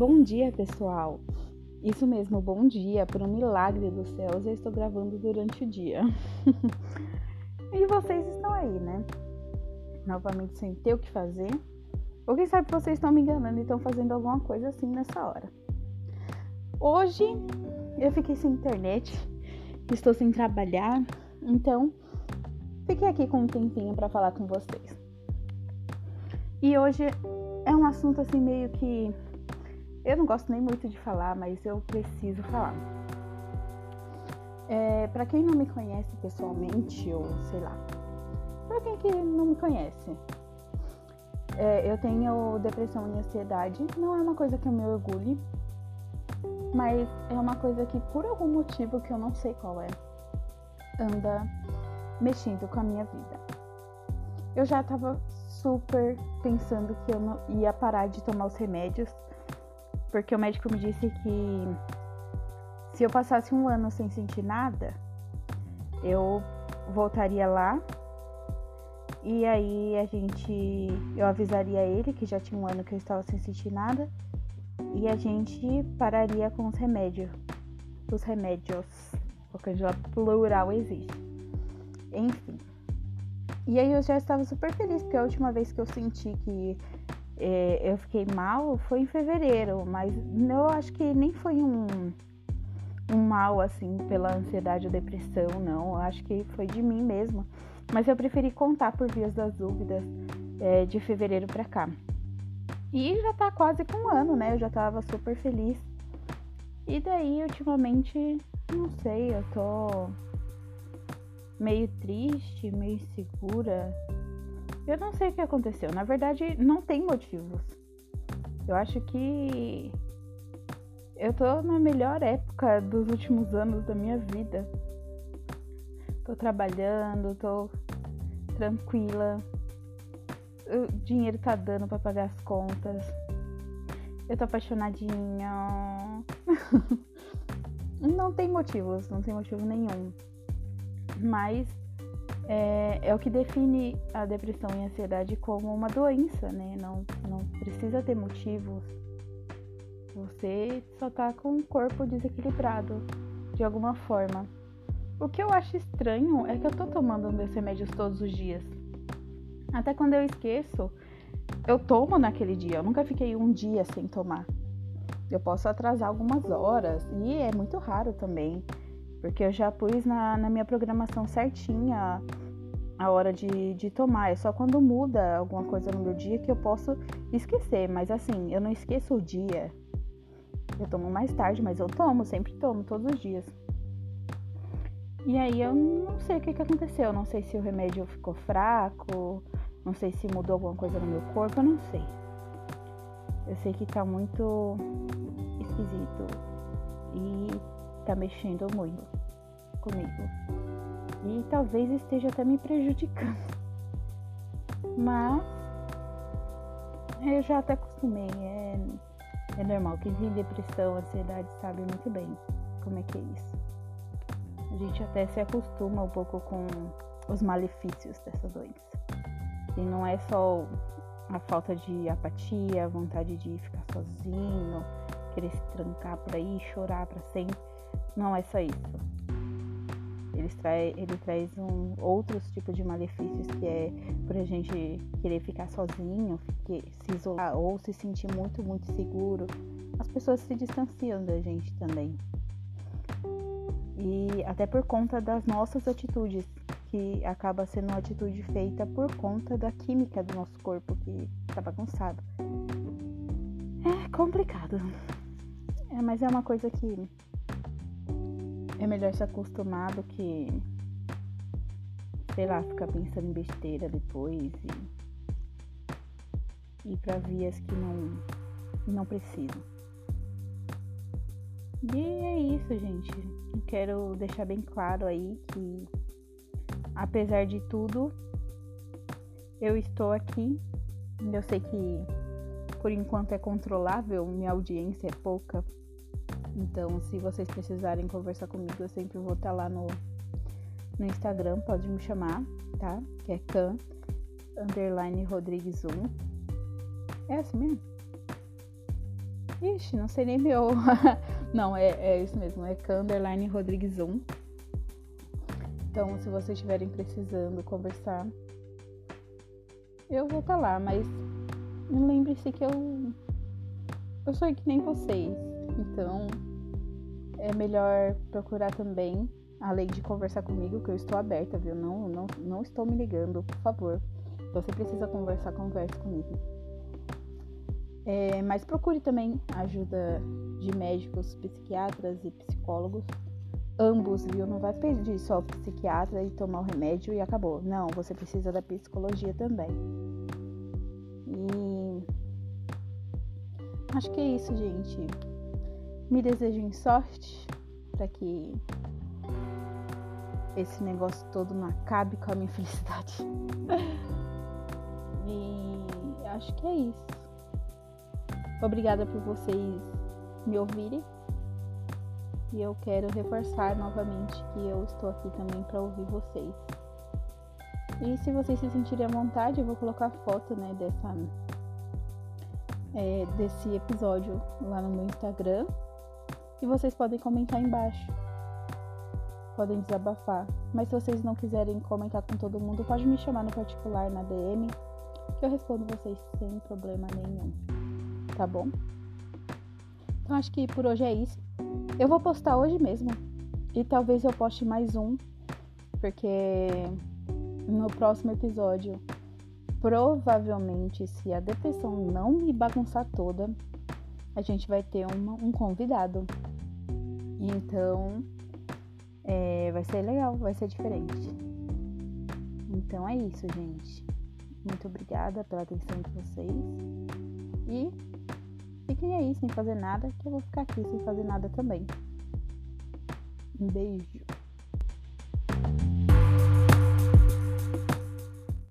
Bom dia, pessoal! Isso mesmo, bom dia! Por um milagre dos céus, eu estou gravando durante o dia. e vocês estão aí, né? Novamente sem ter o que fazer. Ou quem sabe vocês estão me enganando e estão fazendo alguma coisa assim nessa hora. Hoje eu fiquei sem internet, estou sem trabalhar, então fiquei aqui com um tempinho para falar com vocês. E hoje é um assunto assim meio que eu não gosto nem muito de falar, mas eu preciso falar. É, para quem não me conhece pessoalmente, ou sei lá, para quem que não me conhece, é, eu tenho depressão e ansiedade. Não é uma coisa que eu me orgulhe, mas é uma coisa que por algum motivo que eu não sei qual é, anda mexendo com a minha vida. Eu já tava super pensando que eu ia parar de tomar os remédios, porque o médico me disse que se eu passasse um ano sem sentir nada, eu voltaria lá e aí a gente eu avisaria ele que já tinha um ano que eu estava sem sentir nada e a gente pararia com os remédios. Os remédios, porque já plural existe. Enfim. E aí eu já estava super feliz, porque a última vez que eu senti que é, eu fiquei mal foi em fevereiro, mas eu acho que nem foi um, um mal assim pela ansiedade ou depressão, não. Eu acho que foi de mim mesma. Mas eu preferi contar por vias das dúvidas é, de fevereiro para cá. E já tá quase com um ano, né? Eu já tava super feliz. E daí, ultimamente, não sei, eu tô meio triste, meio insegura. Eu não sei o que aconteceu. Na verdade, não tem motivos. Eu acho que eu tô na melhor época dos últimos anos da minha vida. Tô trabalhando, tô tranquila, o dinheiro tá dando para pagar as contas. Eu tô apaixonadinha. não tem motivos, não tem motivo nenhum. Mas é, é, o que define a depressão e a ansiedade como uma doença, né? Não, não precisa ter motivos. Você só tá com o corpo desequilibrado de alguma forma. O que eu acho estranho é que eu tô tomando meus remédios todos os dias. Até quando eu esqueço, eu tomo naquele dia. Eu nunca fiquei um dia sem tomar. Eu posso atrasar algumas horas e é muito raro também, porque eu já pus na, na minha programação certinha a hora de, de tomar. É só quando muda alguma coisa no meu dia que eu posso esquecer. Mas assim, eu não esqueço o dia. Eu tomo mais tarde, mas eu tomo, sempre tomo, todos os dias. E aí eu não sei o que, que aconteceu. Eu não sei se o remédio ficou fraco, não sei se mudou alguma coisa no meu corpo, eu não sei. Eu sei que tá muito esquisito e tá mexendo muito comigo. E talvez esteja até me prejudicando. Mas eu já até acostumei. É, é normal. Quem tem depressão, ansiedade sabe muito bem como é que é isso. A gente até se acostuma um pouco com os malefícios dessa doença. E não é só a falta de apatia, a vontade de ficar sozinho, querer se trancar por aí, chorar para sempre. Não é só isso. Ele, trai, ele traz um, outros tipos de malefícios que é por a gente querer ficar sozinho, se isolar ou se sentir muito, muito seguro. As pessoas se distanciam da gente também. E até por conta das nossas atitudes que acaba sendo uma atitude feita por conta da química do nosso corpo que está bagunçado. É complicado. É, mas é uma coisa que é melhor se acostumar do que, sei lá, ficar pensando em besteira depois e ir para vias que não, não precisam. E é isso, gente. quero deixar bem claro aí que apesar de tudo, eu estou aqui. Eu sei que por enquanto é controlável, minha audiência é pouca. Então, se vocês precisarem conversar comigo, eu sempre vou estar lá no, no Instagram, pode me chamar, tá? Que é can underline Rodrigues 1. É assim mesmo? Ixi, não sei nem meu. não, é, é isso mesmo, é Canderline Rodrigues 1. Então, se vocês estiverem precisando conversar, eu vou estar tá lá, mas lembre-se que eu eu sou que nem vocês. Então, é melhor procurar também, além de conversar comigo, que eu estou aberta, viu? Não, não, não estou me ligando, por favor. Se você precisa conversar, converse comigo. É, mas procure também ajuda de médicos, psiquiatras e psicólogos. Ambos, viu? Não vai pedir só o psiquiatra e tomar o remédio e acabou. Não, você precisa da psicologia também. E acho que é isso, gente. Me desejem sorte para que esse negócio todo não acabe com a minha felicidade. e acho que é isso. Obrigada por vocês me ouvirem. E eu quero reforçar novamente que eu estou aqui também para ouvir vocês. E se vocês se sentirem à vontade, eu vou colocar foto, né, dessa é, desse episódio lá no meu Instagram e vocês podem comentar embaixo. Podem desabafar. Mas se vocês não quiserem comentar com todo mundo, pode me chamar no particular na DM, que eu respondo vocês sem problema nenhum. Tá bom? Então acho que por hoje é isso. Eu vou postar hoje mesmo. E talvez eu poste mais um, porque no próximo episódio, provavelmente, se a depressão não me bagunçar toda, a gente vai ter uma, um convidado. Então, é, vai ser legal, vai ser diferente. Então é isso, gente. Muito obrigada pela atenção de vocês. E fiquem aí sem fazer nada, que eu vou ficar aqui sem fazer nada também. Um beijo.